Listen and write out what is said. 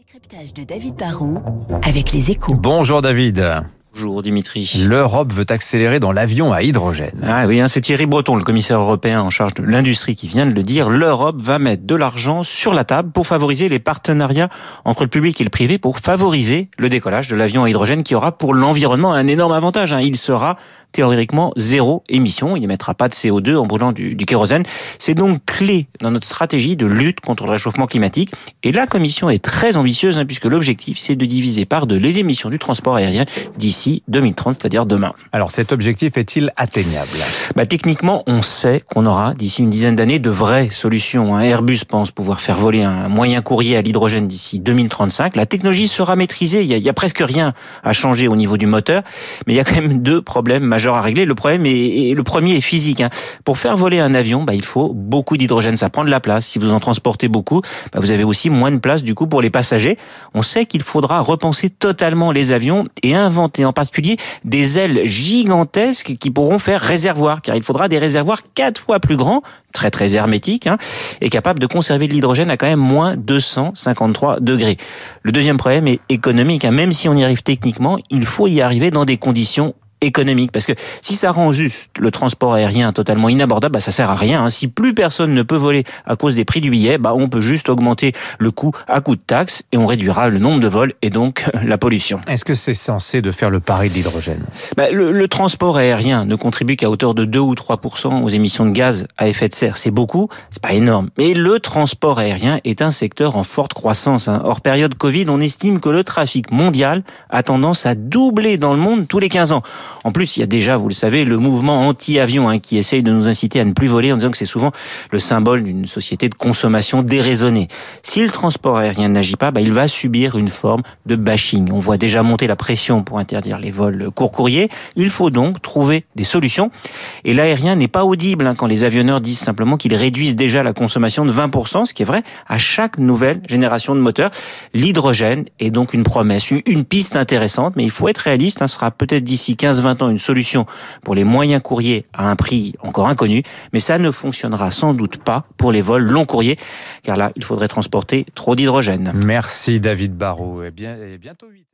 Décryptage de David Barrault avec les échos. Bonjour David. Bonjour Dimitri. L'Europe veut accélérer dans l'avion à hydrogène. Ah oui, hein, c'est Thierry Breton, le commissaire européen en charge de l'industrie, qui vient de le dire. L'Europe va mettre de l'argent sur la table pour favoriser les partenariats entre le public et le privé, pour favoriser le décollage de l'avion à hydrogène qui aura pour l'environnement un énorme avantage. Hein. Il sera théoriquement zéro émission. Il n'émettra pas de CO2 en brûlant du, du kérosène. C'est donc clé dans notre stratégie de lutte contre le réchauffement climatique. Et la Commission est très ambitieuse hein, puisque l'objectif, c'est de diviser par deux les émissions du transport aérien d'ici 2030, c'est-à-dire demain. Alors cet objectif est-il atteignable? Bah, Techniquement, on sait qu'on aura d'ici une dizaine d'années de vraies solutions. Airbus pense pouvoir faire voler un moyen courrier à l'hydrogène d'ici 2035. La technologie sera maîtrisée. Il y, a, il y, a, presque rien à changer au niveau du moteur, mais il y a quand même deux problèmes majeurs à régler. Le problème est, le premier est physique. Hein. Pour faire voler un avion, bah, il faut beaucoup d'hydrogène. Ça prend de la place. Si vous en transportez beaucoup, bah, vous avez aussi moins de place du coup pour les passagers. On sait qu'il faudra repenser totalement les avions et inventer en particulier des ailes gigantesques qui pourront faire réservoir, car il faudra des réservoirs quatre fois plus grands, très très hermétiques, hein, et capables de conserver de l'hydrogène à quand même moins 253 degrés. Le deuxième problème est économique. Hein. Même si on y arrive techniquement, il faut y arriver dans des conditions économique. Parce que si ça rend juste le transport aérien totalement inabordable, bah, ça sert à rien. Hein. Si plus personne ne peut voler à cause des prix du billet, bah, on peut juste augmenter le coût à coût de taxes et on réduira le nombre de vols et donc la pollution. Est-ce que c'est censé de faire le pari de l'hydrogène? Bah, le, le, transport aérien ne contribue qu'à hauteur de 2 ou 3 aux émissions de gaz à effet de serre. C'est beaucoup, c'est pas énorme. Mais le transport aérien est un secteur en forte croissance. Hein. Hors période Covid, on estime que le trafic mondial a tendance à doubler dans le monde tous les 15 ans. En plus, il y a déjà, vous le savez, le mouvement anti-avion hein, qui essaye de nous inciter à ne plus voler en disant que c'est souvent le symbole d'une société de consommation déraisonnée. Si le transport aérien n'agit pas, bah, il va subir une forme de bashing. On voit déjà monter la pression pour interdire les vols court courriers. Il faut donc trouver des solutions. Et l'aérien n'est pas audible hein, quand les avionneurs disent simplement qu'ils réduisent déjà la consommation de 20%, ce qui est vrai à chaque nouvelle génération de moteurs. L'hydrogène est donc une promesse, une piste intéressante, mais il faut être réaliste. Hein, sera peut-être d'ici 15-20 ans une solution pour les moyens courriers à un prix encore inconnu, mais ça ne fonctionnera sans doute pas pour les vols long courriers, car là, il faudrait transporter trop d'hydrogène. Merci David Barrault. Et bien, et bientôt 8